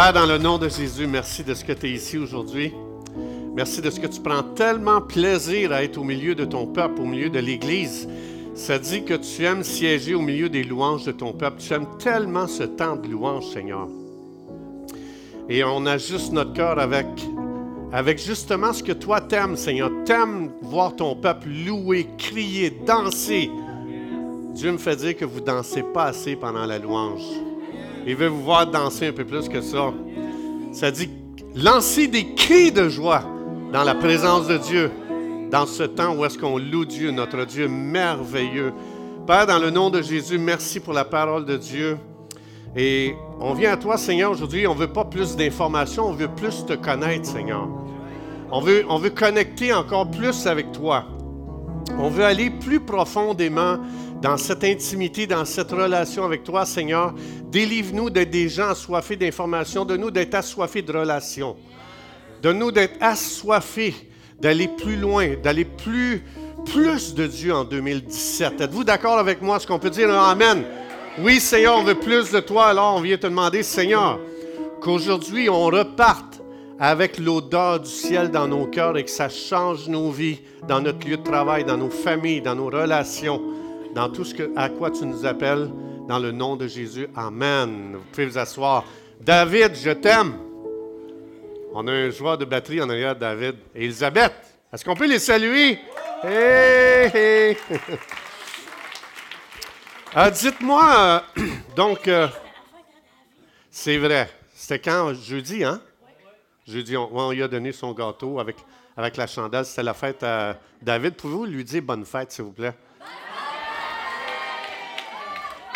Père, dans le nom de Jésus, merci de ce que tu es ici aujourd'hui. Merci de ce que tu prends tellement plaisir à être au milieu de ton peuple, au milieu de l'Église. Ça dit que tu aimes siéger au milieu des louanges de ton peuple. Tu aimes tellement ce temps de louange, Seigneur. Et on ajuste notre cœur avec, avec justement ce que toi t'aimes, Seigneur. T'aimes voir ton peuple louer, crier, danser. Dieu me fait dire que vous dansez pas assez pendant la louange. Il veut vous voir danser un peu plus que ça. Ça dit lancer des cris de joie dans la présence de Dieu, dans ce temps où est-ce qu'on loue Dieu, notre Dieu merveilleux. Père, dans le nom de Jésus, merci pour la parole de Dieu. Et on vient à toi, Seigneur, aujourd'hui. On ne veut pas plus d'informations, on veut plus te connaître, Seigneur. On veut, on veut connecter encore plus avec toi. On veut aller plus profondément dans cette intimité, dans cette relation avec toi, Seigneur. Délivre-nous d'être des gens assoiffés d'informations, de nous d'être assoiffés de relations, de nous d'être assoiffés d'aller plus loin, d'aller plus, plus de Dieu en 2017. Êtes-vous d'accord avec moi? ce qu'on peut dire? Amen? Oui, Seigneur, on veut plus de toi. Alors, on vient te demander, Seigneur, qu'aujourd'hui, on reparte avec l'odeur du ciel dans nos cœurs et que ça change nos vies, dans notre lieu de travail, dans nos familles, dans nos relations dans tout ce que, à quoi tu nous appelles, dans le nom de Jésus. Amen. Vous pouvez vous asseoir. David, je t'aime. On a un joueur de batterie en arrière, David. Et Elisabeth, est-ce qu'on peut les saluer? Hey, ah, Dites-moi, euh, donc, euh, c'est vrai. C'était quand? Jeudi, hein? Jeudi, on, on, lui a donné son gâteau avec, avec la chandelle. C'était la fête à David. Pouvez-vous lui dire bonne fête, s'il vous plaît?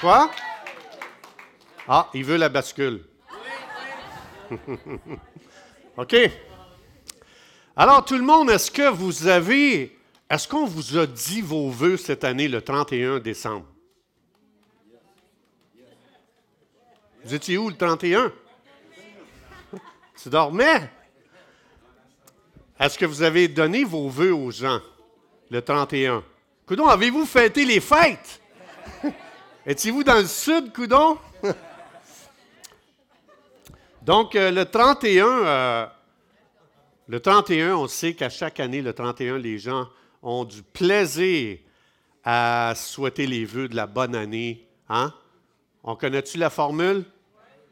Quoi? Ah, il veut la bascule. OK. Alors, tout le monde, est-ce que vous avez. Est-ce qu'on vous a dit vos vœux cette année, le 31 décembre? Vous étiez où le 31? Tu dormais? Est-ce que vous avez donné vos vœux aux gens le 31? Coudon, avez-vous fêté les fêtes? Étiez-vous dans le sud, Coudon? Donc, euh, le 31, euh, le 31, on sait qu'à chaque année, le 31, les gens ont du plaisir à souhaiter les vœux de la bonne année. Hein? On connaît-tu la formule?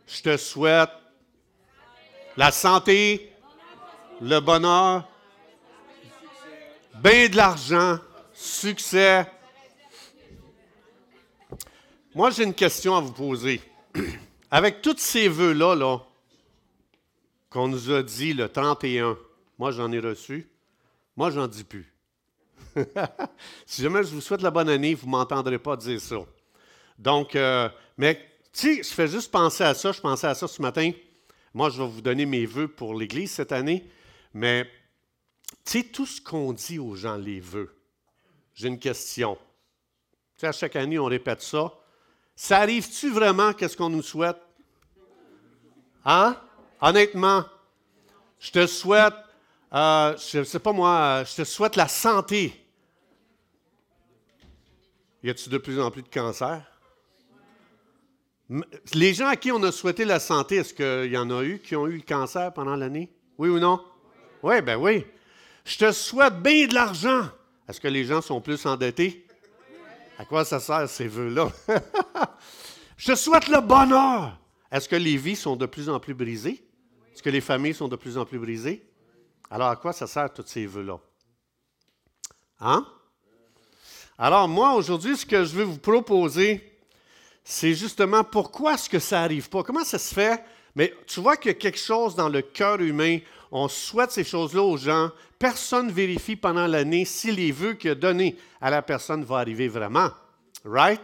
Je te souhaite la santé, le bonheur, bien de l'argent, succès, moi, j'ai une question à vous poser. Avec tous ces vœux-là -là, qu'on nous a dit le 31, moi j'en ai reçu, moi j'en dis plus. si jamais je vous souhaite la bonne année, vous ne m'entendrez pas dire ça. Donc, euh, mais si je fais juste penser à ça, je pensais à ça ce matin. Moi, je vais vous donner mes vœux pour l'Église cette année, mais tu sais, tout ce qu'on dit aux gens, les vœux, j'ai une question. Tu sais, à chaque année, on répète ça. Ça arrive-tu vraiment qu'est-ce qu'on nous souhaite? Hein? Honnêtement, je te souhaite, euh, je ne pas moi, je te souhaite la santé. Y a-t-il de plus en plus de cancers? Les gens à qui on a souhaité la santé, est-ce qu'il y en a eu qui ont eu le cancer pendant l'année? Oui ou non? Oui, ben oui. Je te souhaite bien de l'argent. Est-ce que les gens sont plus endettés? À quoi ça sert ces vœux-là? Je te souhaite le bonheur. Est-ce que les vies sont de plus en plus brisées? Est-ce que les familles sont de plus en plus brisées? Alors, à quoi ça sert tous ces vœux-là? Hein? Alors, moi, aujourd'hui, ce que je veux vous proposer, c'est justement pourquoi est-ce que ça n'arrive pas? Comment ça se fait? Mais tu vois qu'il y a quelque chose dans le cœur humain. On souhaite ces choses-là aux gens, personne ne vérifie pendant l'année si les vœux qu'il a donnés à la personne vont arriver vraiment. Right?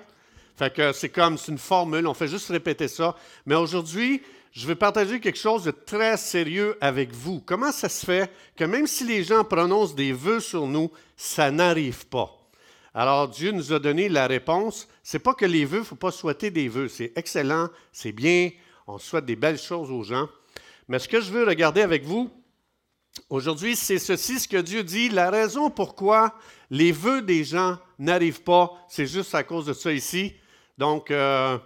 Fait que c'est comme, c'est une formule, on fait juste répéter ça. Mais aujourd'hui, je vais partager quelque chose de très sérieux avec vous. Comment ça se fait que même si les gens prononcent des vœux sur nous, ça n'arrive pas? Alors Dieu nous a donné la réponse. C'est pas que les vœux, il ne faut pas souhaiter des vœux. C'est excellent, c'est bien, on souhaite des belles choses aux gens. Mais ce que je veux regarder avec vous aujourd'hui, c'est ceci, ce que Dieu dit. La raison pourquoi les vœux des gens n'arrivent pas, c'est juste à cause de ça ici. Donc, euh,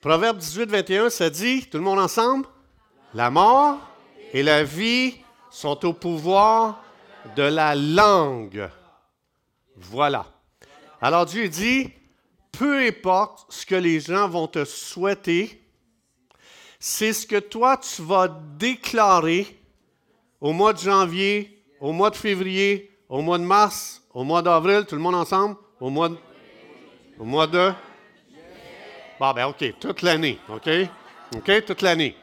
Proverbe 18, 21, ça dit, tout le monde ensemble, la mort et la vie sont au pouvoir de la langue. Voilà. Alors Dieu dit, peu importe ce que les gens vont te souhaiter, c'est ce que toi tu vas déclarer au mois de janvier, au mois de février, au mois de mars, au mois d'avril, tout le monde ensemble, au mois de, au mois de? Bon, ben OK, toute l'année, OK? OK, toute l'année.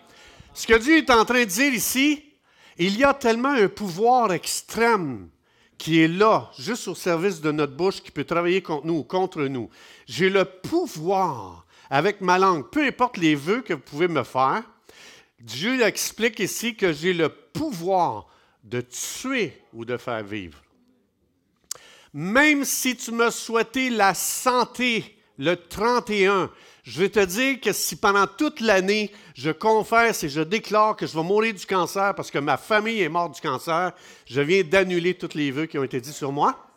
Ce que Dieu est en train de dire ici, il y a tellement un pouvoir extrême qui est là, juste au service de notre bouche, qui peut travailler contre nous ou contre nous. J'ai le pouvoir, avec ma langue, peu importe les vœux que vous pouvez me faire, Dieu explique ici que j'ai le pouvoir de tuer ou de faire vivre. Même si tu me souhaitais la santé le 31, je vais te dire que si pendant toute l'année, je confesse et je déclare que je vais mourir du cancer parce que ma famille est morte du cancer, je viens d'annuler tous les vœux qui ont été dits sur moi.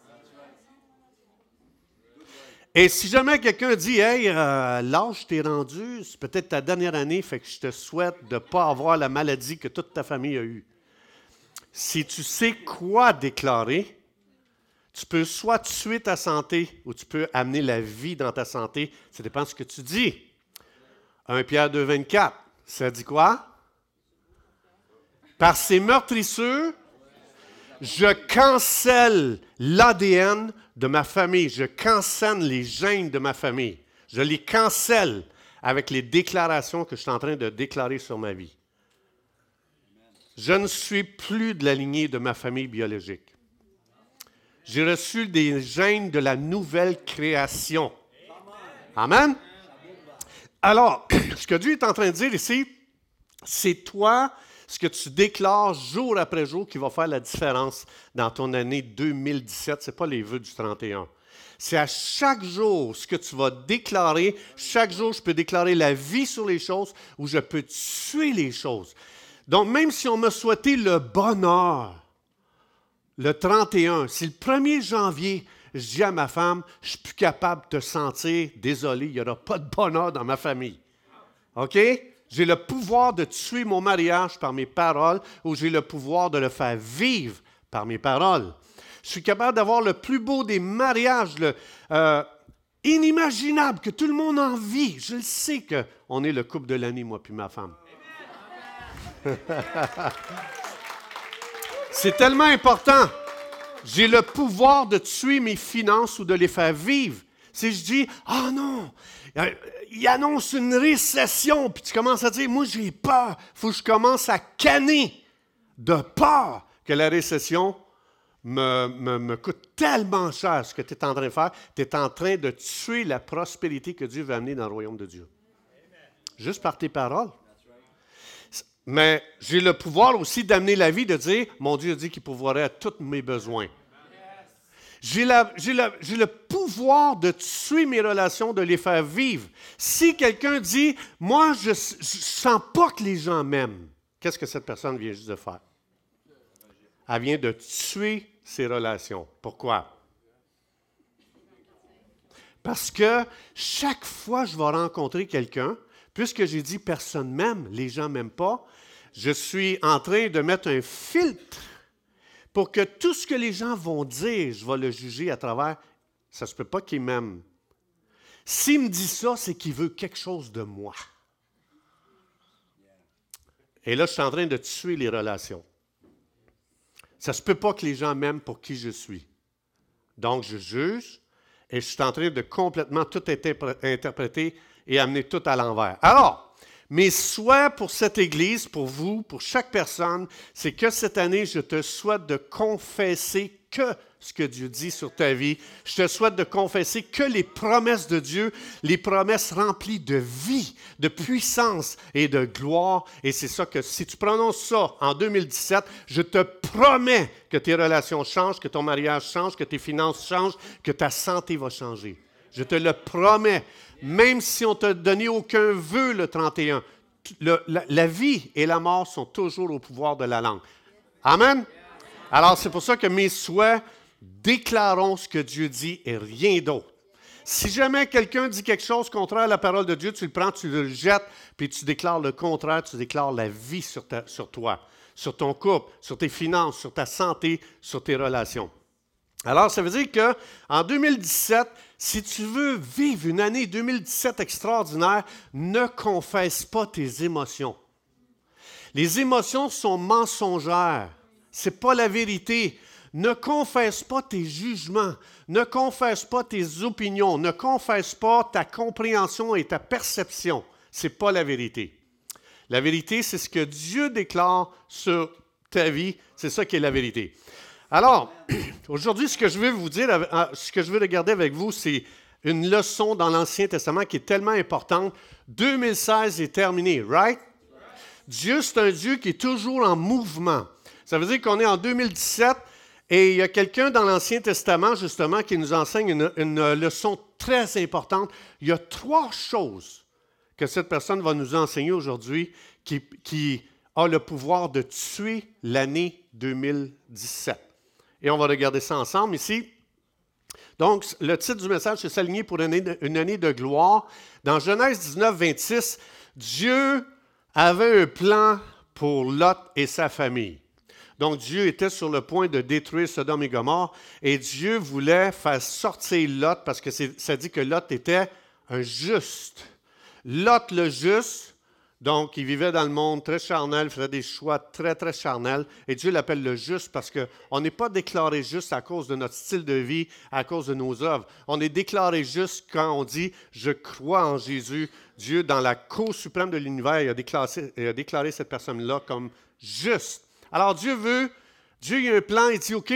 Et si jamais quelqu'un dit Hey, euh, l'âge t'es rendu, c'est peut-être ta dernière année, fait que je te souhaite de ne pas avoir la maladie que toute ta famille a eue. Si tu sais quoi déclarer, tu peux soit tuer ta santé ou tu peux amener la vie dans ta santé. Ça dépend de ce que tu dis. 1 Pierre 2, 24, ça dit quoi? Par ces meurtrisseurs, je cancelle l'ADN de ma famille. Je cancelle les gènes de ma famille. Je les cancelle avec les déclarations que je suis en train de déclarer sur ma vie. Je ne suis plus de la lignée de ma famille biologique. J'ai reçu des gènes de la nouvelle création. Amen. Alors, ce que Dieu est en train de dire ici, c'est toi, ce que tu déclares jour après jour qui va faire la différence dans ton année 2017. Ce n'est pas les vœux du 31. C'est à chaque jour ce que tu vas déclarer. Chaque jour, je peux déclarer la vie sur les choses ou je peux tuer les choses. Donc, même si on me souhaitait le bonheur, le 31, si le 1er janvier, je dis à ma femme, je suis plus capable de te sentir, désolé, il n'y aura pas de bonheur dans ma famille. OK? J'ai le pouvoir de tuer mon mariage par mes paroles ou j'ai le pouvoir de le faire vivre par mes paroles. Je suis capable d'avoir le plus beau des mariages, le, euh, inimaginable, que tout le monde en vit. Je le sais qu'on est le couple de l'année, moi puis ma femme. C'est tellement important. J'ai le pouvoir de tuer mes finances ou de les faire vivre. Si je dis, ah oh non, il annonce une récession, puis tu commences à dire, moi j'ai peur, faut que je commence à canner de peur que la récession me, me, coûte tellement cher ce que tu es en train de faire. Tu es en train de tuer la prospérité que Dieu veut amener dans le royaume de Dieu. Juste par tes paroles. Mais j'ai le pouvoir aussi d'amener la vie, de dire, mon Dieu dit qu'il pourvoirait à tous mes besoins. J'ai le pouvoir de tuer mes relations, de les faire vivre. Si quelqu'un dit, moi, je ne sens pas que les gens m'aiment, qu'est-ce que cette personne vient juste de faire? Elle vient de tuer ses relations. Pourquoi? Parce que chaque fois que je vais rencontrer quelqu'un, puisque j'ai dit personne m'aime, les gens ne m'aiment pas, je suis en train de mettre un filtre pour que tout ce que les gens vont dire, je vais le juger à travers. Ça ne se peut pas qu'il m'aime. S'il me dit ça, c'est qu'il veut quelque chose de moi. Et là, je suis en train de tuer les relations. Ça ne se peut pas que les gens m'aiment pour qui je suis. Donc, je juge et je suis en train de complètement tout interpréter et amener tout à l'envers. Alors, mes souhaits pour cette Église, pour vous, pour chaque personne, c'est que cette année, je te souhaite de confesser que ce que Dieu dit sur ta vie. Je te souhaite de confesser que les promesses de Dieu, les promesses remplies de vie, de puissance et de gloire. Et c'est ça que si tu prononces ça en 2017, je te promets que tes relations changent, que ton mariage change, que tes finances changent, que ta santé va changer. Je te le promets. Même si on t'a donné aucun vœu le 31, la vie et la mort sont toujours au pouvoir de la langue. Amen? Alors, c'est pour ça que mes souhaits déclarons ce que Dieu dit et rien d'autre. Si jamais quelqu'un dit quelque chose contraire à la parole de Dieu, tu le prends, tu le jettes, puis tu déclares le contraire, tu déclares la vie sur, sur toi, sur ton couple, sur tes finances, sur ta santé, sur tes relations. Alors, ça veut dire qu'en 2017, si tu veux vivre une année 2017 extraordinaire, ne confesse pas tes émotions. Les émotions sont mensongères. Ce pas la vérité. Ne confesse pas tes jugements, ne confesse pas tes opinions, ne confesse pas ta compréhension et ta perception. Ce n'est pas la vérité. La vérité, c'est ce que Dieu déclare sur ta vie. C'est ça qui est la vérité. Alors, aujourd'hui, ce que je veux vous dire, euh, ce que je veux regarder avec vous, c'est une leçon dans l'Ancien Testament qui est tellement importante. 2016 est terminé, right? Dieu, c'est un Dieu qui est toujours en mouvement. Ça veut dire qu'on est en 2017 et il y a quelqu'un dans l'Ancien Testament, justement, qui nous enseigne une, leçon très importante. Il y a trois choses que cette personne va nous enseigner aujourd'hui qui, qui a le pouvoir de tuer l'année 2017. Et on va regarder ça ensemble ici. Donc, le titre du message, c'est S'aligner pour une année, de gloire. Dans Genèse 19, 26, Dieu avait un plan pour Lot et sa famille. Donc Dieu était sur le point de détruire Sodome et Gomorre et Dieu voulait faire sortir Lot parce que ça dit que Lot était un juste. Lot le juste, donc il vivait dans le monde très charnel, faisait des choix très très charnels et Dieu l'appelle le juste parce qu'on n'est pas déclaré juste à cause de notre style de vie, à cause de nos œuvres. On est déclaré juste quand on dit je crois en Jésus. Dieu, dans la cause suprême de l'univers, il a déclaré cette personne-là comme juste. Alors Dieu veut, Dieu a un plan, il dit, OK,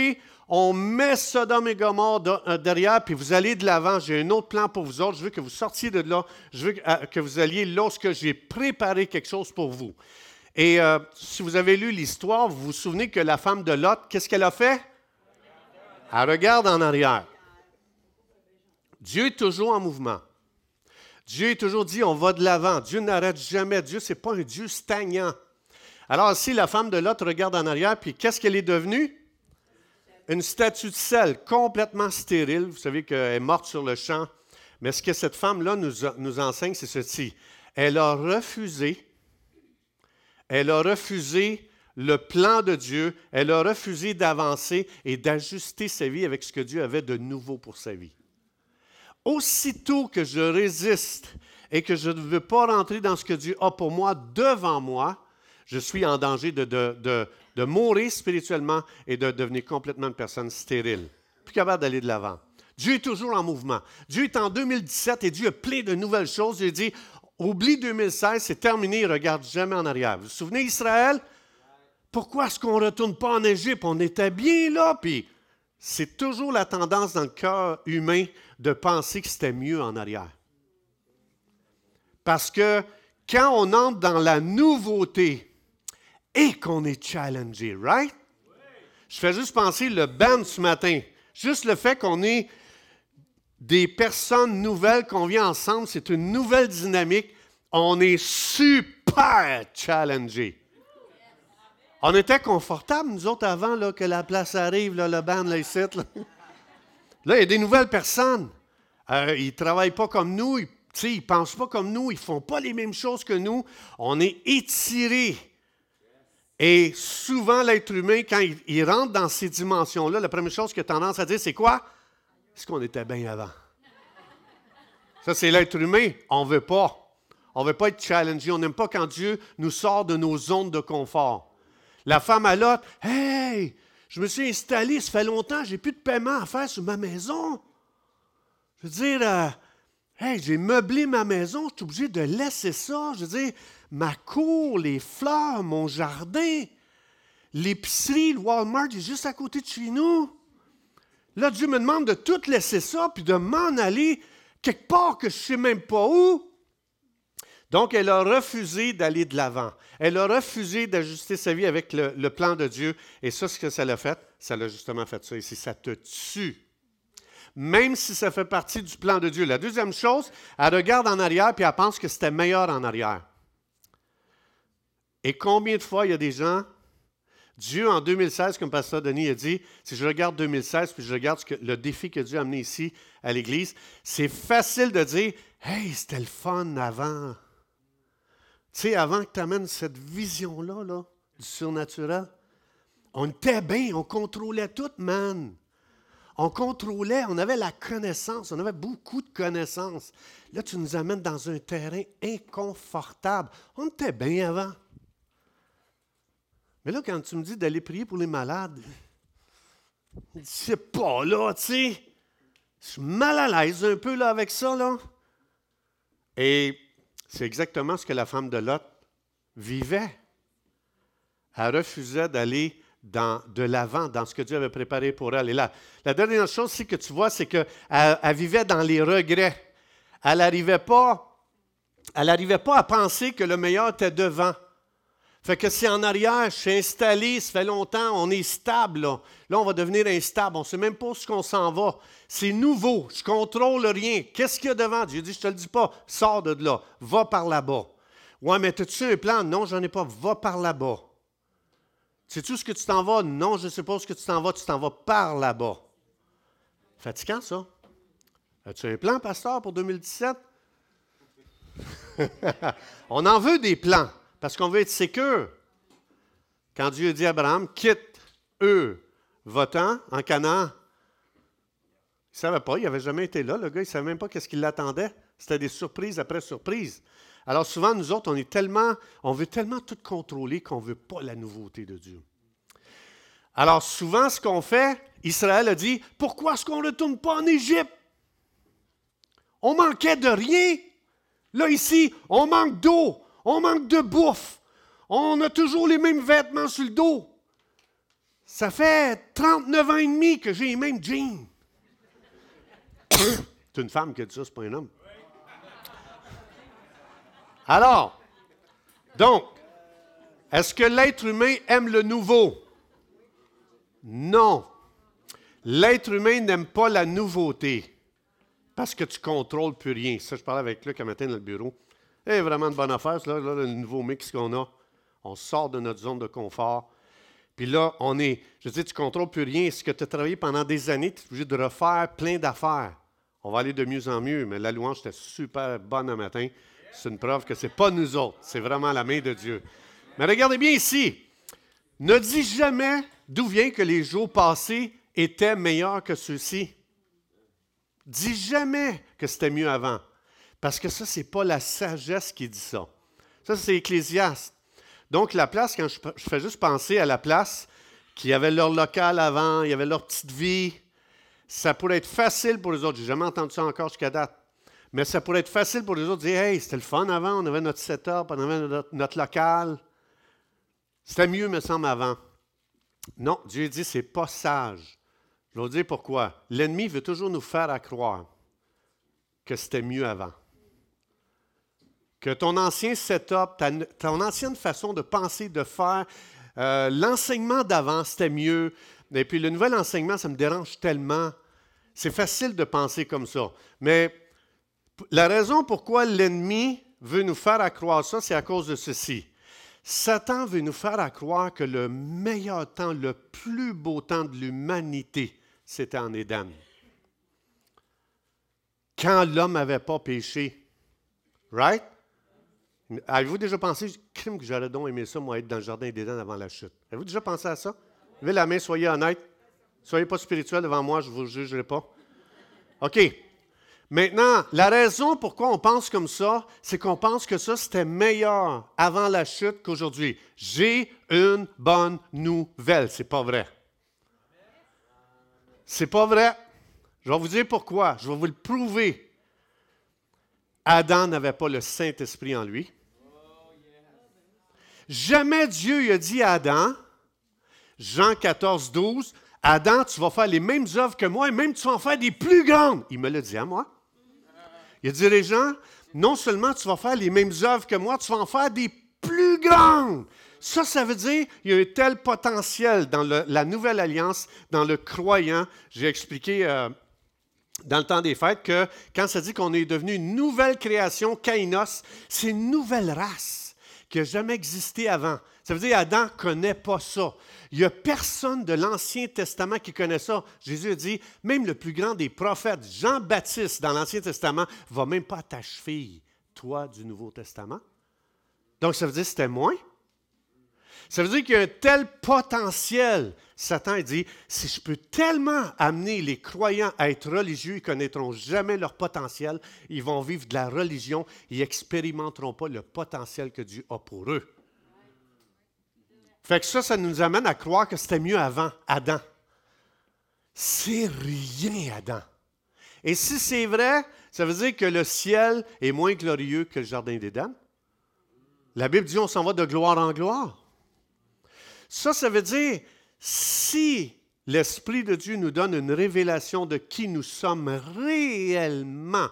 on met Sodome et Gomorre euh, derrière, puis vous allez de l'avant. J'ai un autre plan pour vous autres. Je veux que vous sortiez de là. Je veux euh, que vous alliez lorsque j'ai préparé quelque chose pour vous. Et euh, si vous avez lu l'histoire, vous vous souvenez que la femme de Lot, qu'est-ce qu'elle a fait? Elle regarde en arrière. Dieu est toujours en mouvement. Dieu est toujours dit, on va de l'avant. Dieu n'arrête jamais. Dieu, ce n'est pas un Dieu stagnant. Alors, si la femme de Lot regarde en arrière, puis qu'est-ce qu'elle est devenue? Une statue de sel complètement stérile. Vous savez qu'elle est morte sur le champ. Mais ce que cette femme-là nous, enseigne, c'est ceci. Elle a refusé, elle a refusé le plan de Dieu, elle a refusé d'avancer et d'ajuster sa vie avec ce que Dieu avait de nouveau pour sa vie. Aussitôt que je résiste et que je ne veux pas rentrer dans ce que Dieu a pour moi devant moi, je suis en danger de, mourir spirituellement et de devenir complètement une personne stérile, plus capable d'aller de l'avant. Dieu est toujours en mouvement. Dieu est en 2017 et Dieu a plein de nouvelles choses. Dieu dit, oublie 2016, c'est terminé, regarde jamais en arrière. Vous vous souvenez Israël? Pourquoi est-ce qu'on ne retourne pas en Égypte? On était bien là, puis c'est toujours la tendance dans le cœur humain de penser que c'était mieux en arrière. Parce que quand on entre dans la nouveauté, et qu'on est challengé, right? Je fais juste penser le band ce matin. Juste le fait qu'on est des personnes nouvelles, qu'on vient ensemble, c'est une nouvelle dynamique. On est super challengé. On était confortables, nous autres, avant que la place arrive, le band, là, ici. Là. là, il y a des nouvelles personnes. Euh, ils ne travaillent pas comme nous, ils ne pensent pas comme nous, ils ne font pas les mêmes choses que nous. On est étirés. Et souvent, l'être humain, quand il, rentre dans ces dimensions-là, la première chose qu'il a tendance à dire, c'est quoi? Est-ce qu'on était bien avant? Ça, c'est l'être humain. On ne veut pas. On ne veut pas être challengé. On n'aime pas quand Dieu nous sort de nos zones de confort. La femme à l'autre, Hey, je me suis installé, ça fait longtemps, j'ai plus de paiement à faire sur ma maison. Je veux dire, euh, hey, j'ai meublé ma maison, je suis obligé de laisser ça. Je veux dire, ma cour, les fleurs, mon jardin, l'épicerie, le Walmart est juste à côté de chez nous. Là, Dieu me demande de tout laisser ça, puis de m'en aller quelque part que je ne sais même pas où. Donc, elle a refusé d'aller de l'avant. Elle a refusé d'ajuster sa vie avec le, plan de Dieu. Et ça, ce que ça l'a fait, ça l'a justement fait ça ici. Ça te tue. Même si ça fait partie du plan de Dieu. La deuxième chose, elle regarde en arrière puis elle pense que c'était meilleur en arrière. Et combien de fois il y a des gens, Dieu en 2016, comme Pasteur Denis a dit, si je regarde 2016 puis je regarde le défi que Dieu a amené ici à l'Église, c'est facile de dire Hey, c'était le fun avant. Tu sais, avant que tu amènes cette vision-là, là, du surnaturel, on était bien, on contrôlait tout, man. On contrôlait, on avait la connaissance, on avait beaucoup de connaissances. Là, tu nous amènes dans un terrain inconfortable. On était bien avant. Mais là, quand tu me dis d'aller prier pour les malades, c'est pas là, tu sais. Je suis mal à l'aise un peu là avec ça, là. Et c'est exactement ce que la femme de Lot vivait. Elle refusait d'aller dans, de l'avant, dans ce que Dieu avait préparé pour elle. Et là, la dernière chose aussi que tu vois, c'est qu'elle elle vivait dans les regrets. Elle n'arrivait pas, elle n'arrivait pas à penser que le meilleur était devant. Fait que c'est en arrière, je suis installé, ça fait longtemps, on est stable. Là, on va devenir instable. On ne sait même pas ce qu'on s'en va. C'est nouveau, je contrôle rien. Qu'est-ce qu'il y a devant? Dieu dit, je ne te le dis pas, sors de là, va par là-bas. Ouais, mais as-tu un plan? Non, j'en ai pas, va par là-bas. Sais-tu ce que tu t'en vas? Non, je ne sais pas ce que tu t'en vas, tu t'en vas par là-bas. Fatigant, ça. As-tu un plan, pasteur, pour 2017? on en veut des plans. Parce qu'on veut être sécure. Quand Dieu dit à Abraham, quitte eux, votant en Canaan, il ne savait pas, il n'avait jamais été là, le gars, il ne savait même pas qu'est-ce qui l'attendait. C'était des surprises après surprises. Alors souvent, nous autres, on est tellement, on veut tellement tout contrôler qu'on ne veut pas la nouveauté de Dieu. Alors souvent, ce qu'on fait, Israël a dit, pourquoi est-ce qu'on ne retourne pas en Égypte? On manquait de rien. Là, ici, on manque d'eau, on manque de bouffe. On a toujours les mêmes vêtements sur le dos. Ça fait 39 ans et demi que j'ai les mêmes jeans. c'est une femme qui a dit ça, c'est pas un homme. Alors, donc, est-ce que l'être humain aime le nouveau? Non. L'être humain n'aime pas la nouveauté parce que tu contrôles plus rien. Ça, je parlais avec Luc un matin dans le bureau. C'est vraiment une bonne affaire, là, le nouveau mix qu'on a. On sort de notre zone de confort. Puis là, on est, je dis, tu ne contrôles plus rien. Ce que tu as travaillé pendant des années, tu es obligé de refaire plein d'affaires. On va aller de mieux en mieux, mais la louange était super bonne un matin. C'est une preuve que ce n'est pas nous autres, c'est vraiment la main de Dieu. Mais regardez bien ici. Ne dis jamais d'où vient que les jours passés étaient meilleurs que ceux-ci. Dis jamais que c'était mieux avant. Parce que ça, ce n'est pas la sagesse qui dit ça. Ça, c'est Ecclésiaste. Donc, la place, quand je, fais juste penser à la place qui avait leur local avant, il y avait leur petite vie, ça pourrait être facile pour les autres. Je n'ai jamais entendu ça encore jusqu'à date. Mais ça pourrait être facile pour les autres de dire Hey, c'était le fun avant, on avait notre setup, on avait notre, local. C'était mieux, me semble, avant. Non, Dieu dit c'est pas sage. Je vais vous dire pourquoi. L'ennemi veut toujours nous faire croire que c'était mieux avant que ton ancien setup, ton ancienne façon de penser, de faire, euh, l'enseignement d'avant, c'était mieux. Et puis le nouvel enseignement, ça me dérange tellement. C'est facile de penser comme ça. Mais la raison pourquoi l'ennemi veut nous faire accroire ça, c'est à cause de ceci. Satan veut nous faire accroire que le meilleur temps, le plus beau temps de l'humanité, c'était en Éden. Quand l'homme n'avait pas péché. Right? Avez-vous déjà pensé, crime que j'aurais donc aimé ça, moi, être dans le jardin d'Éden avant la chute? Avez-vous déjà pensé à ça? Levez la main, soyez honnête. Soyez pas spirituel devant moi, je ne vous jugerai pas. OK. Maintenant, la raison pourquoi on pense comme ça, c'est qu'on pense que ça, c'était meilleur avant la chute qu'aujourd'hui. J'ai une bonne nouvelle. C'est pas vrai. C'est pas vrai. Je vais vous dire pourquoi. Je vais vous le prouver. Adam n'avait pas le Saint-Esprit en lui. Jamais Dieu a dit à Adam, Jean 14, 12, Adam, tu vas faire les mêmes œuvres que moi et même tu vas en faire des plus grandes. Il me l'a dit à moi. Il a dit, les gens, non seulement tu vas faire les mêmes œuvres que moi, tu vas en faire des plus grandes. Ça, ça veut dire qu'il y a un tel potentiel dans la nouvelle alliance, dans le croyant. J'ai expliqué euh, dans le temps des fêtes que quand ça dit qu'on est devenu une nouvelle création, Kainos, c'est une nouvelle race qui n'a jamais existé avant. Ça veut dire Adam ne connaît pas ça. Il n'y a personne de l'Ancien Testament qui connaît ça. Jésus a dit, même le plus grand des prophètes, Jean-Baptiste, dans l'Ancien Testament, ne va même pas t'achever, toi, du Nouveau Testament. Donc, ça veut dire que c'était moins. Ça veut dire qu'il y a un tel potentiel. Satan dit, si je peux tellement amener les croyants à être religieux, ils connaîtront jamais leur potentiel. Ils vont vivre de la religion. Ils n'expérimenteront pas le potentiel que Dieu a pour eux. Fait que ça, ça nous amène à croire que c'était mieux avant, Adam. C'est rien, Adam. Et si c'est vrai, ça veut dire que le ciel est moins glorieux que le jardin d'Éden. La Bible dit on s'en va de gloire en gloire. Ça, ça veut dire, si l'Esprit de Dieu nous donne une révélation de qui nous sommes réellement,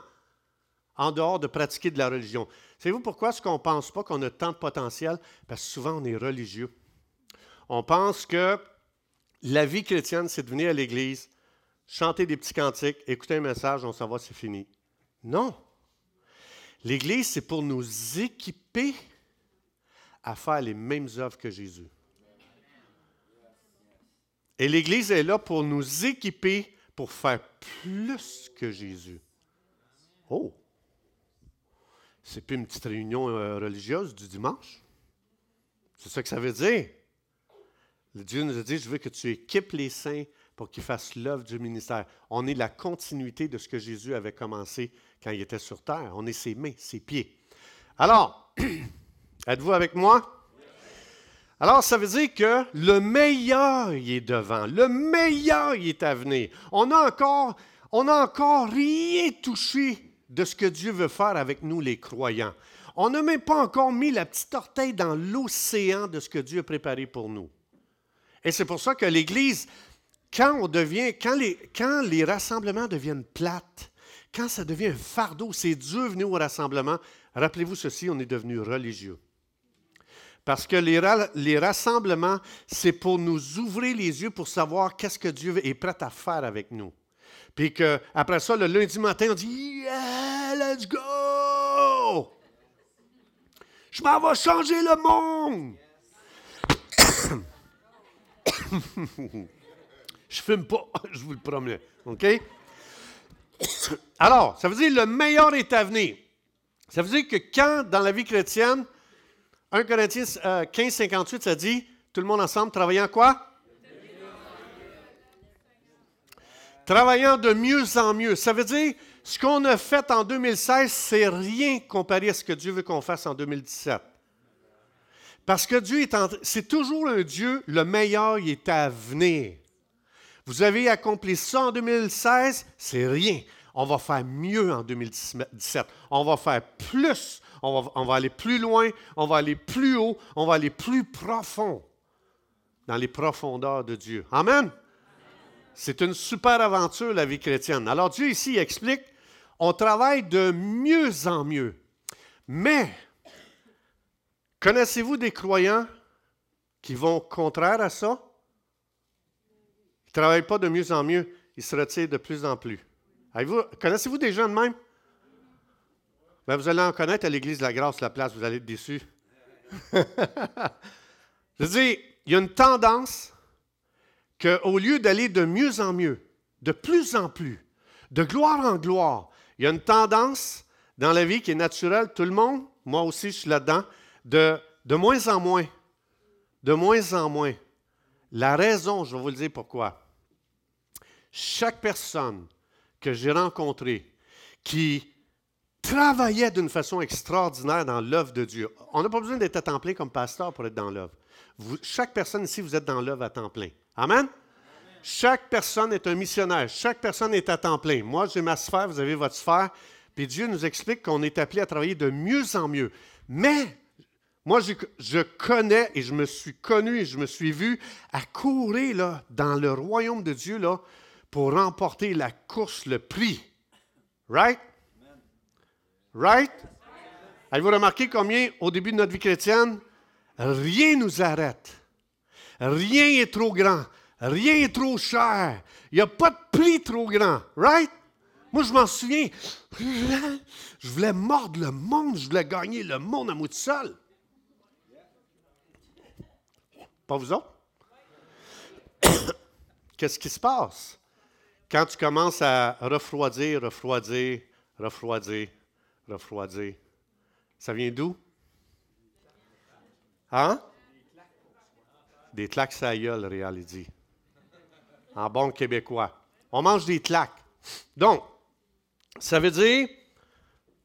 en dehors de pratiquer de la religion. Savez-vous pourquoi est-ce qu'on ne pense pas qu'on a tant de potentiel? Parce que souvent, on est religieux. On pense que la vie chrétienne, c'est de venir à l'Église, chanter des petits cantiques, écouter un message, on s'en va, c'est fini. Non. L'Église, c'est pour nous équiper à faire les mêmes œuvres que Jésus. Et l'Église est là pour nous équiper pour faire plus que Jésus. Oh! C'est plus une petite réunion euh, religieuse du dimanche. C'est ça que ça veut dire. Dieu nous a dit, je veux que tu équipes les saints pour qu'ils fassent l'œuvre du ministère. On est la continuité de ce que Jésus avait commencé quand il était sur terre. On est ses mains, ses pieds. Alors, êtes-vous avec moi? Alors, ça veut dire que le meilleur il est devant, le meilleur il est à venir. On n'a encore, on rien touché de ce que Dieu veut faire avec nous, les croyants. On n'a même pas encore mis la petite orteille dans l'océan de ce que Dieu a préparé pour nous. Et c'est pour ça que l'Église, quand on devient, quand les, quand les rassemblements deviennent plates, quand ça devient un fardeau, c'est Dieu venu au rassemblement. Rappelez-vous ceci, on est devenu religieux. Parce que les, rassemblements, c'est pour nous ouvrir les yeux pour savoir qu'est-ce que Dieu est prêt à faire avec nous. Puis qu'après ça, le lundi matin, on dit Yeah, let's go! Je m'en vais changer le monde! je fume pas, je vous le promets. OK? Alors, ça veut dire le meilleur est à venir. Ça veut dire que quand, dans la vie chrétienne, 1 Corinthiens 15, 58, ça dit, tout le monde ensemble, travaillant quoi? Travaillant de mieux en mieux. Ça veut dire, ce qu'on a fait en 2016, c'est rien comparé à ce que Dieu veut qu'on fasse en 2017. Parce que Dieu est c'est toujours un Dieu, le meilleur il est à venir. Vous avez accompli ça en 2016, c'est rien. On va faire mieux en 2017. On va faire plus on va, aller plus loin, on va aller plus haut, on va aller plus profond dans les profondeurs de Dieu. Amen. C'est une super aventure, la vie chrétienne. Alors Dieu ici explique, on travaille de mieux en mieux. Mais, connaissez-vous des croyants qui vont contraire à ça? Ils ne travaillent pas de mieux en mieux, ils se retirent de plus en plus. Connaissez-vous des gens de même? Vous allez en connaître à l'Église de la Grâce, la place, vous allez être déçus. Je dis, il y a une tendance qu'au lieu d'aller de mieux en mieux, de plus en plus, de gloire en gloire, il y a une tendance dans la vie qui est naturelle, tout le monde, moi aussi je suis là-dedans, de, de moins en moins, de moins en moins. La raison, je vais vous le dire pourquoi. Chaque personne que j'ai rencontrée qui travaillait d'une façon extraordinaire dans l'œuvre de Dieu. On n'a pas besoin d'être à temps plein comme pasteur pour être dans l'œuvre. chaque personne ici, vous êtes dans l'œuvre à temps plein. Amen? Chaque personne est un missionnaire. Chaque personne est à temps plein. Moi, j'ai ma sphère, vous avez votre sphère. Puis Dieu nous explique qu'on est appelé à travailler de mieux en mieux. Mais Moi, je, je, connais et je me suis connu et je me suis vu à courir là, dans le royaume de Dieu là, pour remporter la course, le prix. Right? Right? Avez-vous remarqué combien, au début de notre vie chrétienne, rien nous arrête? Rien n'est trop grand. Rien n'est trop cher. Il n'y a pas de prix trop grand. Right? Moi, je m'en souviens. Je voulais mordre le monde. Je voulais gagner le monde à moi tout seul. Pas vous autres? Qu'est-ce qui se passe? Quand tu commences à refroidir, refroidir, refroidir, refroidir, ça vient d'où? Hein? Des claques à gueule, Réal, dit. En bon québécois. On mange des claques. Donc, ça veut dire,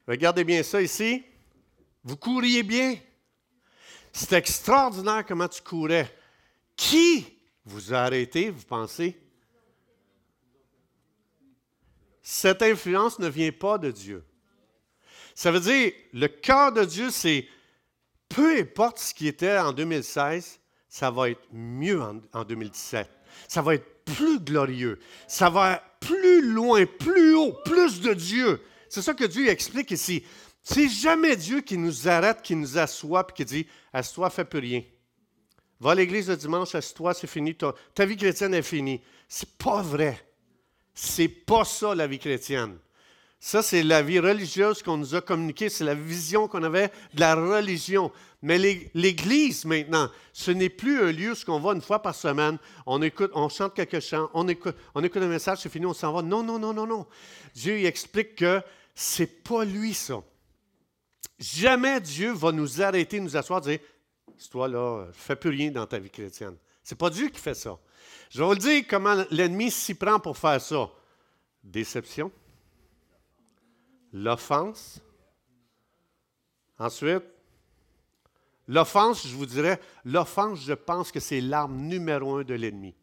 regardez bien ça ici, vous couriez bien. C'est extraordinaire comment tu courais. Qui vous a arrêté, vous pensez? Cette influence ne vient pas de Dieu. Ça veut dire, le cœur de Dieu, c'est peu importe ce qui était en 2016, ça va être mieux en, 2017. Ça va être plus glorieux. Ça va être plus loin, plus haut, plus de Dieu. C'est ça que Dieu explique ici. C'est jamais Dieu qui nous arrête, qui nous assoit, puis qui dit Assois, fais plus rien. Va à l'église le dimanche, assois, c'est fini. Ta, ta vie chrétienne est finie. C'est pas vrai. C'est pas ça la vie chrétienne. Ça, c'est la vie religieuse qu'on nous a communiquée, c'est la vision qu'on avait de la religion. Mais l'Église, maintenant, ce n'est plus un lieu où on va une fois par semaine, on écoute, on chante quelques chants, on écoute, on écoute un message, c'est fini, on s'en va. Non, non, non, non, non. Dieu il explique que c'est pas lui, ça. Jamais Dieu va nous arrêter, nous asseoir dire toi là, fais plus rien dans ta vie chrétienne. C'est pas Dieu qui fait ça. Je vais vous dire comment l'ennemi s'y prend pour faire ça. Déception l'offense. Ensuite, l'offense, je vous dirais, l'offense, je pense que c'est l'arme numéro un de l'ennemi.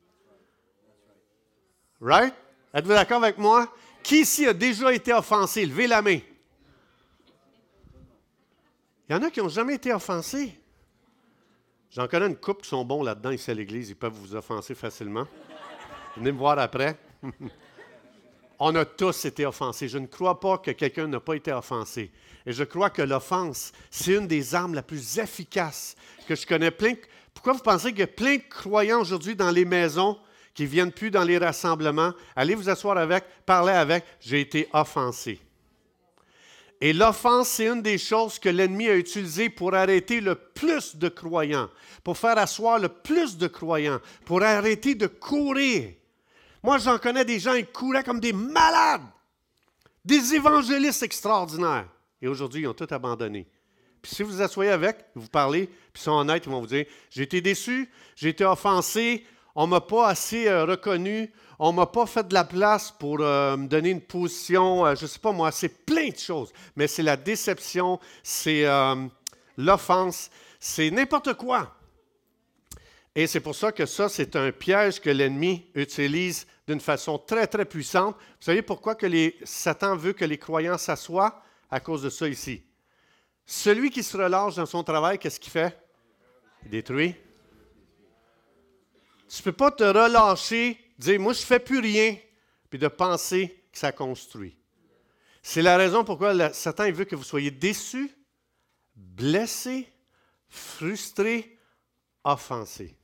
Right? Êtes-vous d'accord avec moi? Qui ici a déjà été offensé? Levez la main. Il y en a qui n'ont jamais été offensés. J'en connais une couple qui sont bons là-dedans ici à l'Église. Ils peuvent vous offenser facilement. Venez me voir après. On a tous été offensés. Je ne crois pas que quelqu'un n'a pas été offensé. Et je crois que l'offense, c'est une des armes la plus efficaces que je connais. Pourquoi vous pensez qu'il y a plein de croyants aujourd'hui dans les maisons qui ne viennent plus dans les rassemblements? Allez vous asseoir avec, parlez avec. J'ai été offensé. Et l'offense, c'est une des choses que l'ennemi a utilisées pour arrêter le plus de croyants, pour faire asseoir le plus de croyants, pour arrêter de courir moi, j'en connais des gens, ils couraient comme des malades, des évangélistes extraordinaires. Et aujourd'hui, ils ont tout abandonné. Puis si vous vous asseyez avec, vous parlez, puis ils sont honnêtes, ils vont vous dire J'ai été déçu, j'ai été offensé, on ne m'a pas assez euh, reconnu, on ne m'a pas fait de la place pour euh, me donner une position, euh, je ne sais pas moi, c'est plein de choses. Mais c'est la déception, c'est l'offense, c'est n'importe quoi. Et c'est pour ça que ça, c'est un piège que l'ennemi utilise d'une façon très, très puissante. Vous savez pourquoi que Satan veut que les croyants s'assoient? À cause de ça ici. Celui qui se relâche dans son travail, qu'est-ce qu'il fait? Il détruit. Tu ne peux pas te relâcher, dire, moi, je ne fais plus rien, puis de penser que ça construit. C'est la raison pourquoi Satan veut que vous soyez déçus, blessés, frustrés, offensés.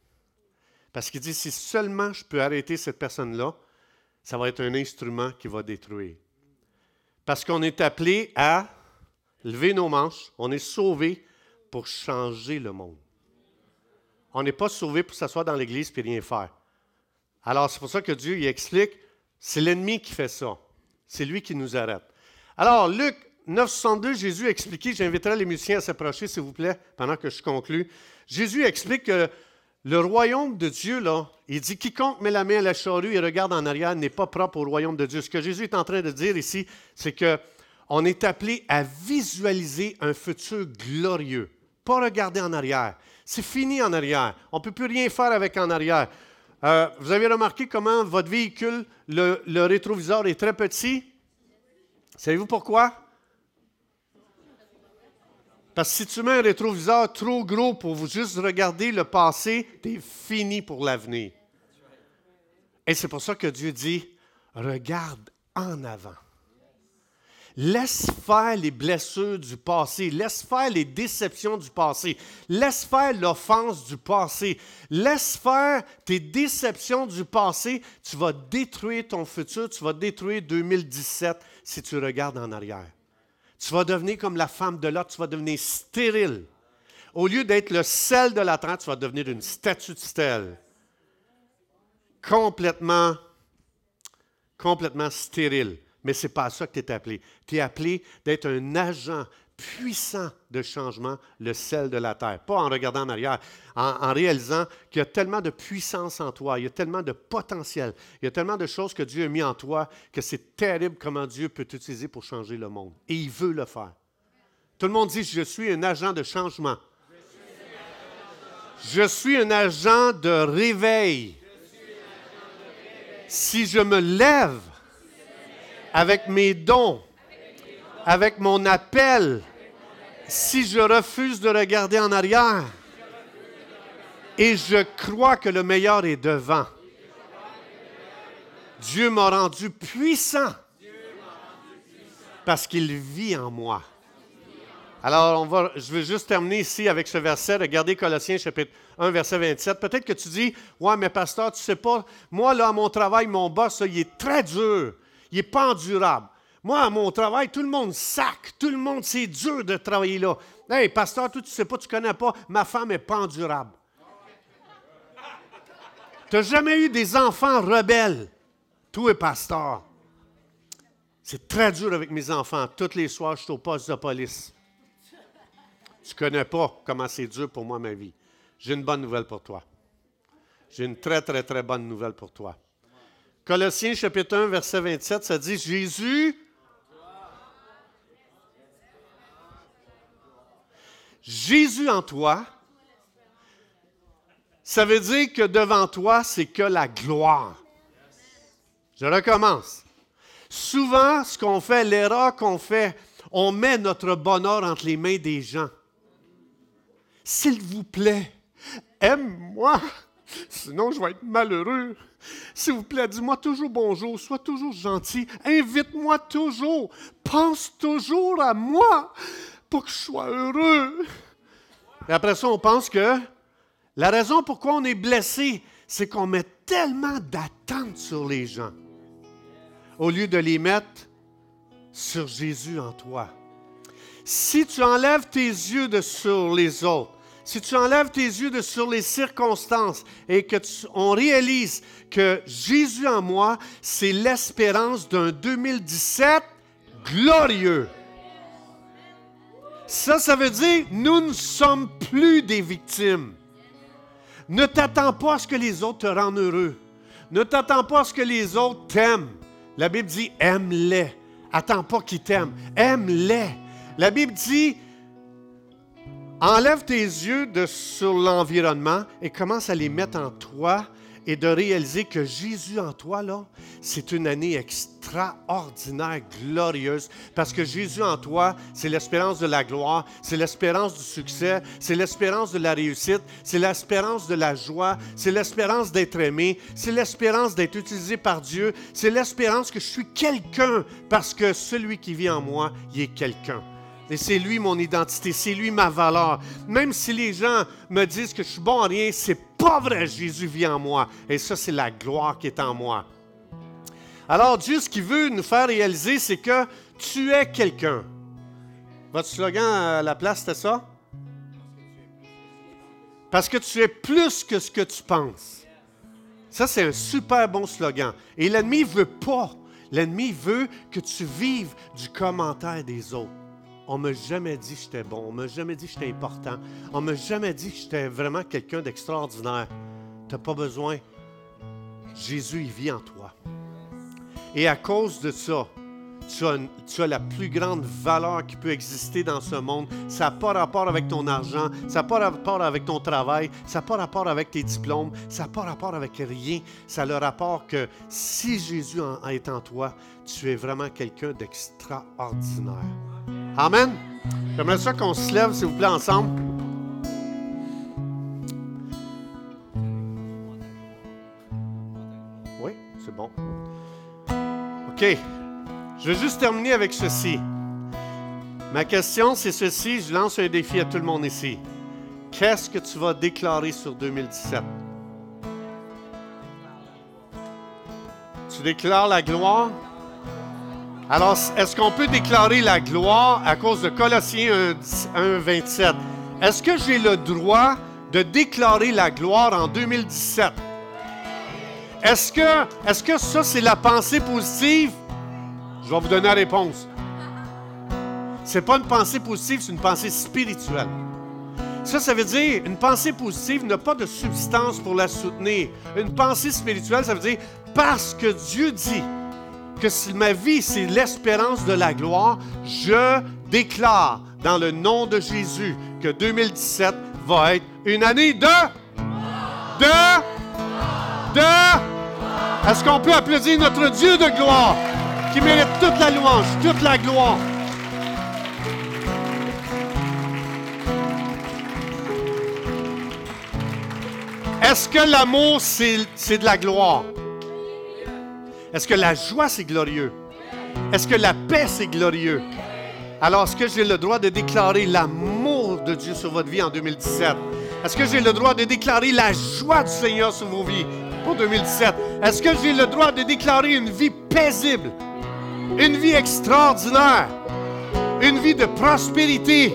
Parce qu'il dit, si seulement je peux arrêter cette personne-là, ça va être un instrument qui va détruire. Parce qu'on est appelé à lever nos manches, on est sauvé pour changer le monde. On n'est pas sauvé pour s'asseoir dans l'église et rien faire. Alors, c'est pour ça que Dieu il explique, c'est l'ennemi qui fait ça. C'est lui qui nous arrête. Alors, Luc 962, Jésus expliqué, j'inviterai les musiciens à s'approcher, s'il vous plaît, pendant que je conclue. Jésus explique que le royaume de Dieu, là, il dit quiconque met la main à la charrue et regarde en arrière n'est pas propre au royaume de Dieu. Ce que Jésus est en train de dire ici, c'est que on est appelé à visualiser un futur glorieux, pas regarder en arrière. C'est fini en arrière. On ne peut plus rien faire avec en arrière. Euh, vous avez remarqué comment votre véhicule, le, le rétroviseur est très petit? Savez-vous pourquoi? Parce que si tu mets un rétroviseur trop gros pour vous juste regarder le passé, tu es fini pour l'avenir. Et c'est pour ça que Dieu dit, regarde en avant. Laisse faire les blessures du passé, laisse faire les déceptions du passé, laisse faire l'offense du passé, laisse faire tes déceptions du passé. Tu vas détruire ton futur, tu vas détruire 2017 si tu regardes en arrière. Tu vas devenir comme la femme de l'autre, tu vas devenir stérile. Au lieu d'être le sel de la terre, tu vas devenir une statue de sel. Complètement, complètement stérile. Mais ce n'est pas à ça que tu es appelé. Tu es appelé d'être un agent puissant de changement, le sel de la terre. Pas en regardant en arrière, en, réalisant qu'il y a tellement de puissance en toi, il y a tellement de potentiel, il y a tellement de choses que Dieu a mis en toi que c'est terrible comment Dieu peut t'utiliser pour changer le monde. Et il veut le faire. Tout le monde dit, je suis un agent de changement. Je suis un agent de réveil. Si je me lève avec mes dons, avec mon appel, si je refuse de regarder en arrière et je crois que le meilleur est devant, Dieu m'a rendu puissant parce qu'il vit en moi. Alors, je vais juste terminer ici avec ce verset. Regardez Colossiens chapitre 1, verset 27. Peut-être que tu dis, ouais, mais pasteur, tu sais pas, moi, là, mon travail, mon boss, il est très dur il n'est pas endurable. Moi, mon travail, tout le monde sac, tout le monde, c'est dur de travailler là. Hey, pasteur, toi, tu sais pas, tu connais pas, ma femme n'est pas endurable. Tu n'as jamais eu des enfants rebelles, toi, pasteur. C'est très dur avec mes enfants. Tous les soirs, je suis au poste de police. Tu connais pas comment c'est dur pour moi, ma vie. J'ai une bonne nouvelle pour toi. J'ai une très, très, très bonne nouvelle pour toi. Colossiens chapitre 1, verset 27, ça dit Jésus. Jésus en toi, ça veut dire que devant toi, c'est que la gloire. Je recommence. Souvent, ce qu'on fait, l'erreur qu'on fait, on met notre bonheur entre les mains des gens. S'il vous plaît, aime-moi, sinon je vais être malheureux. S'il vous plaît, dis-moi toujours bonjour, sois toujours gentil, invite-moi toujours, pense toujours à moi pour que je sois heureux. Et après ça, on pense que la raison pourquoi on est blessé, c'est qu'on met tellement d'attentes sur les gens au lieu de les mettre sur Jésus en toi. Si tu enlèves tes yeux de sur les autres, si tu enlèves tes yeux de sur les circonstances et que on réalise que Jésus en moi, c'est l'espérance d'un 2017 glorieux. Ça, ça veut dire, nous ne sommes plus des victimes. Ne t'attends pas à ce que les autres te rendent heureux. Ne t'attends pas à ce que les autres t'aiment. La Bible dit, aime-les. Attends pas qu'ils t'aiment. Aime-les. La Bible dit, Enlève tes yeux sur l'environnement et commence à les mettre en toi et de réaliser que Jésus en toi, là, c'est une année extraordinaire, glorieuse, parce que Jésus en toi, c'est l'espérance de la gloire, c'est l'espérance du succès, c'est l'espérance de la réussite, c'est l'espérance de la joie, c'est l'espérance d'être aimé, c'est l'espérance d'être utilisé par Dieu, c'est l'espérance que je suis quelqu'un, parce que celui qui vit en moi, il est quelqu'un. Et c'est lui mon identité, c'est lui ma valeur. Même si les gens me disent que je suis bon à rien, c'est pas vrai, Jésus vit en moi. Et ça, c'est la gloire qui est en moi. Alors, Dieu, ce qu'il veut nous faire réaliser, c'est que tu es quelqu'un. Votre slogan à la place, c'était ça? Parce que tu es plus que ce que tu penses. Ça, c'est un super bon slogan. Et l'ennemi ne veut pas. L'ennemi veut que tu vives du commentaire des autres. On m'a jamais dit que j'étais bon. On m'a jamais dit que j'étais important. On m'a jamais dit que j'étais vraiment quelqu'un d'extraordinaire. Tu n'as pas besoin. Jésus, il vit en toi. Et à cause de ça, tu as, tu as, la plus grande valeur qui peut exister dans ce monde. Ça n'a pas rapport avec ton argent, ça n'a pas rapport avec ton travail, ça n'a pas rapport avec tes diplômes, ça n'a pas rapport avec rien. Ça a le rapport que si Jésus est en toi, tu es vraiment quelqu'un d'extraordinaire. Amen. J'aimerais ça qu'on se lève, s'il vous plaît, ensemble. Oui, c'est bon. OK. Je vais juste terminer avec ceci. Ma question, c'est ceci. Je lance un défi à tout le monde ici. Qu'est-ce que tu vas déclarer sur 2017? Tu déclares la gloire? Alors, est-ce qu'on peut déclarer la gloire à cause de Colossiens 1, 27? Est-ce que j'ai le droit de déclarer la gloire en 2017? Est-ce que, ça, c'est la pensée positive? Je vais vous donner la réponse. Ce n'est pas une pensée positive, c'est une pensée spirituelle. Ça, ça veut dire, une pensée positive n'a pas de substance pour la soutenir. Une pensée spirituelle, ça veut dire, parce que Dieu dit, que si ma vie, c'est l'espérance de la gloire, je déclare dans le nom de Jésus que 2017 va être une année de... De... De... Est-ce qu'on peut applaudir notre Dieu de gloire qui mérite toute la louange, toute la gloire? Est-ce que l'amour, c'est de la gloire? Est-ce que la joie, c'est glorieux? Est-ce que la paix, c'est glorieux? Alors, est-ce que j'ai le droit de déclarer l'amour de Dieu sur votre vie en 2017? Est-ce que j'ai le droit de déclarer la joie du Seigneur sur vos vies pour 2017? Est-ce que j'ai le droit de déclarer une vie paisible, une vie extraordinaire, une vie de prospérité,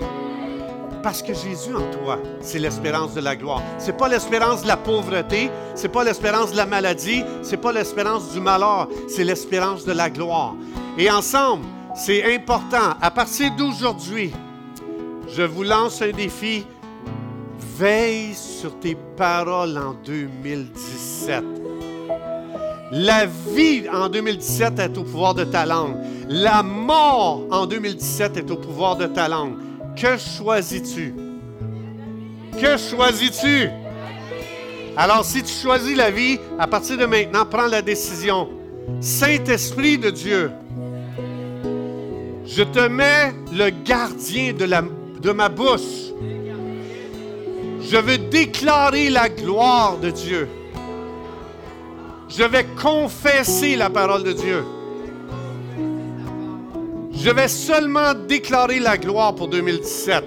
parce que Jésus en toi, c'est l'espérance de la gloire. C'est pas l'espérance de la pauvreté, c'est pas l'espérance de la maladie, c'est pas l'espérance du malheur, c'est l'espérance de la gloire. Et ensemble, c'est important. À partir d'aujourd'hui, je vous lance un défi. Veille sur tes paroles en 2017. La vie en 2017 est au pouvoir de ta langue. La mort en 2017 est au pouvoir de ta langue. Que choisis-tu? Que choisis-tu? Alors, si tu choisis la vie, à partir de maintenant, prends la décision. Saint-Esprit de Dieu, je te mets le gardien de, de ma bouche. Je veux déclarer la gloire de Dieu. Je vais confesser la parole de Dieu. Je vais seulement déclarer la gloire pour 2017.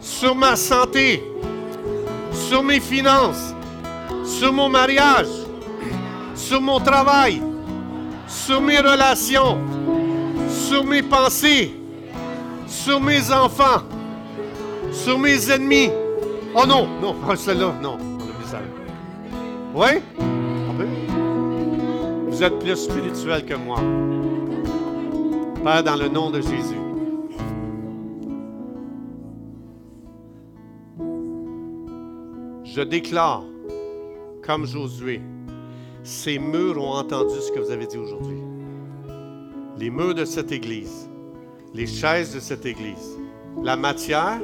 Sur ma santé, sur mes finances, sur mon mariage, sur mon travail, sur mes relations, sur mes pensées, sur mes enfants, sur mes ennemis. Oh non, non, celle-là, non, on a ça. Oui? Vous êtes plus spirituel que moi. Père, dans le nom de Jésus. Je déclare, comme Josué, ces murs ont entendu ce que vous avez dit aujourd'hui. Les murs de cette église, les chaises de cette église, la matière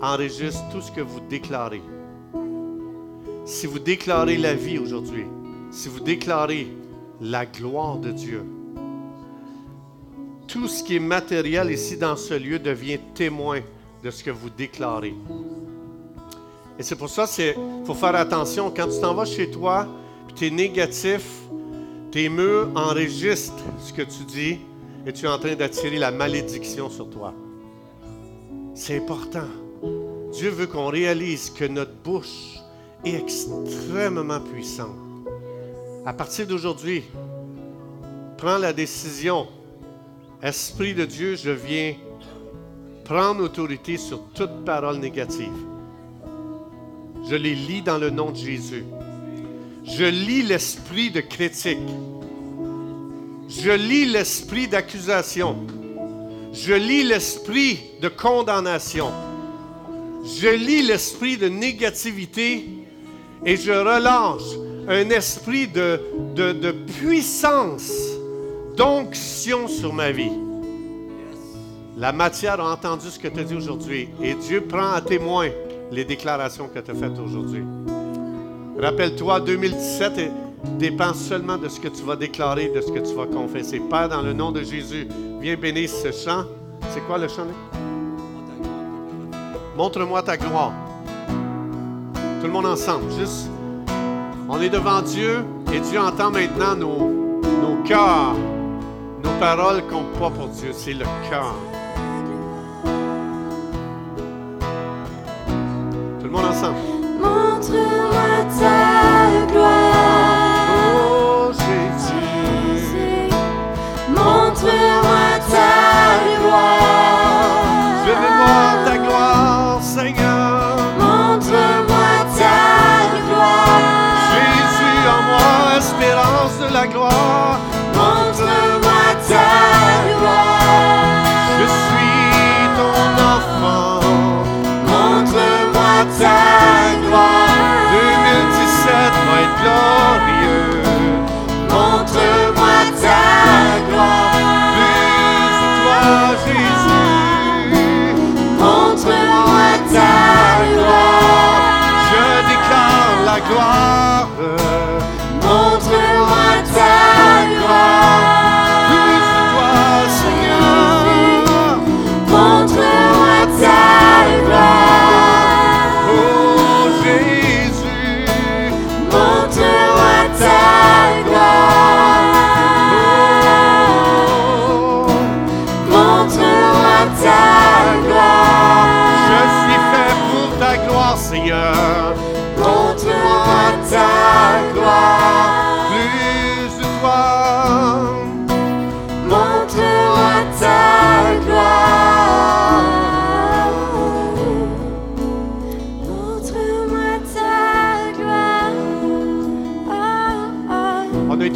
enregistre tout ce que vous déclarez. Si vous déclarez la vie aujourd'hui, si vous déclarez la gloire de Dieu, tout ce qui est matériel ici dans ce lieu devient témoin de ce que vous déclarez. Et c'est pour ça qu'il faut faire attention. Quand tu t'en vas chez toi, puis tu es négatif, tes murs enregistrent ce que tu dis et tu es en train d'attirer la malédiction sur toi. C'est important. Dieu veut qu'on réalise que notre bouche est extrêmement puissante. À partir d'aujourd'hui, prends la décision Esprit de Dieu, je viens prendre autorité sur toute parole négative. Je les lis dans le nom de Jésus. Je lis l'esprit de critique. Je lis l'esprit d'accusation. Je lis l'esprit de condamnation. Je lis l'esprit de négativité et je relâche un esprit de puissance d'onction sur ma vie. La matière a entendu ce que tu as dit aujourd'hui et Dieu prend à témoin les déclarations que tu as faites aujourd'hui. Rappelle-toi, 2017 dépend seulement de ce que tu vas déclarer, de ce que tu vas confesser. Père, dans le nom de Jésus, viens bénir ce chant, C'est quoi le chant? Montre-moi ta gloire. Tout le monde ensemble, juste. On est devant Dieu et Dieu entend maintenant nos, nos cœurs. Nos paroles comptent pas pour Dieu, c'est le cœur. Tout le monde ensemble. Montre-moi ta gloire. Oh Jésus, Montre-moi ta gloire. je vais voir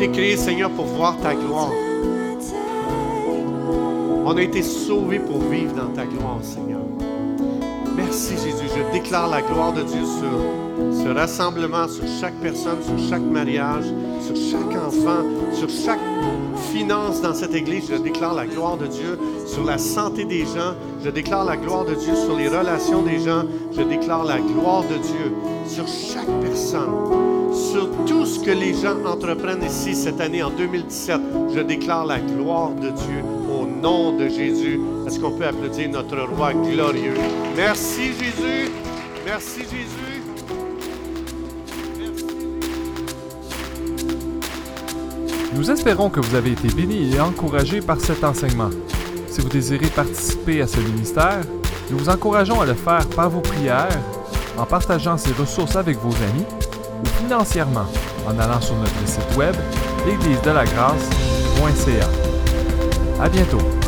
été créés, Seigneur, pour voir ta gloire. On a été sauvés pour vivre dans ta gloire, Seigneur. Merci, Jésus. Je déclare la gloire de Dieu sur ce rassemblement, sur chaque personne, sur chaque mariage, sur chaque enfant, sur chaque finance dans cette église. Je déclare la gloire de Dieu sur la santé des gens. Je déclare la gloire de Dieu sur les relations des gens. Je déclare la gloire de Dieu sur chaque personne sur tout ce que les gens entreprennent ici cette année en 2017. Je déclare la gloire de Dieu au nom de Jésus. Est-ce qu'on peut applaudir notre roi glorieux? Merci Jésus. Merci Jésus. Nous espérons que vous avez été bénis et encouragés par cet enseignement. Si vous désirez participer à ce ministère, nous vous encourageons à le faire par vos prières, en partageant ces ressources avec vos amis financièrement en allant sur notre site web l'église de la grâce.ca. À bientôt.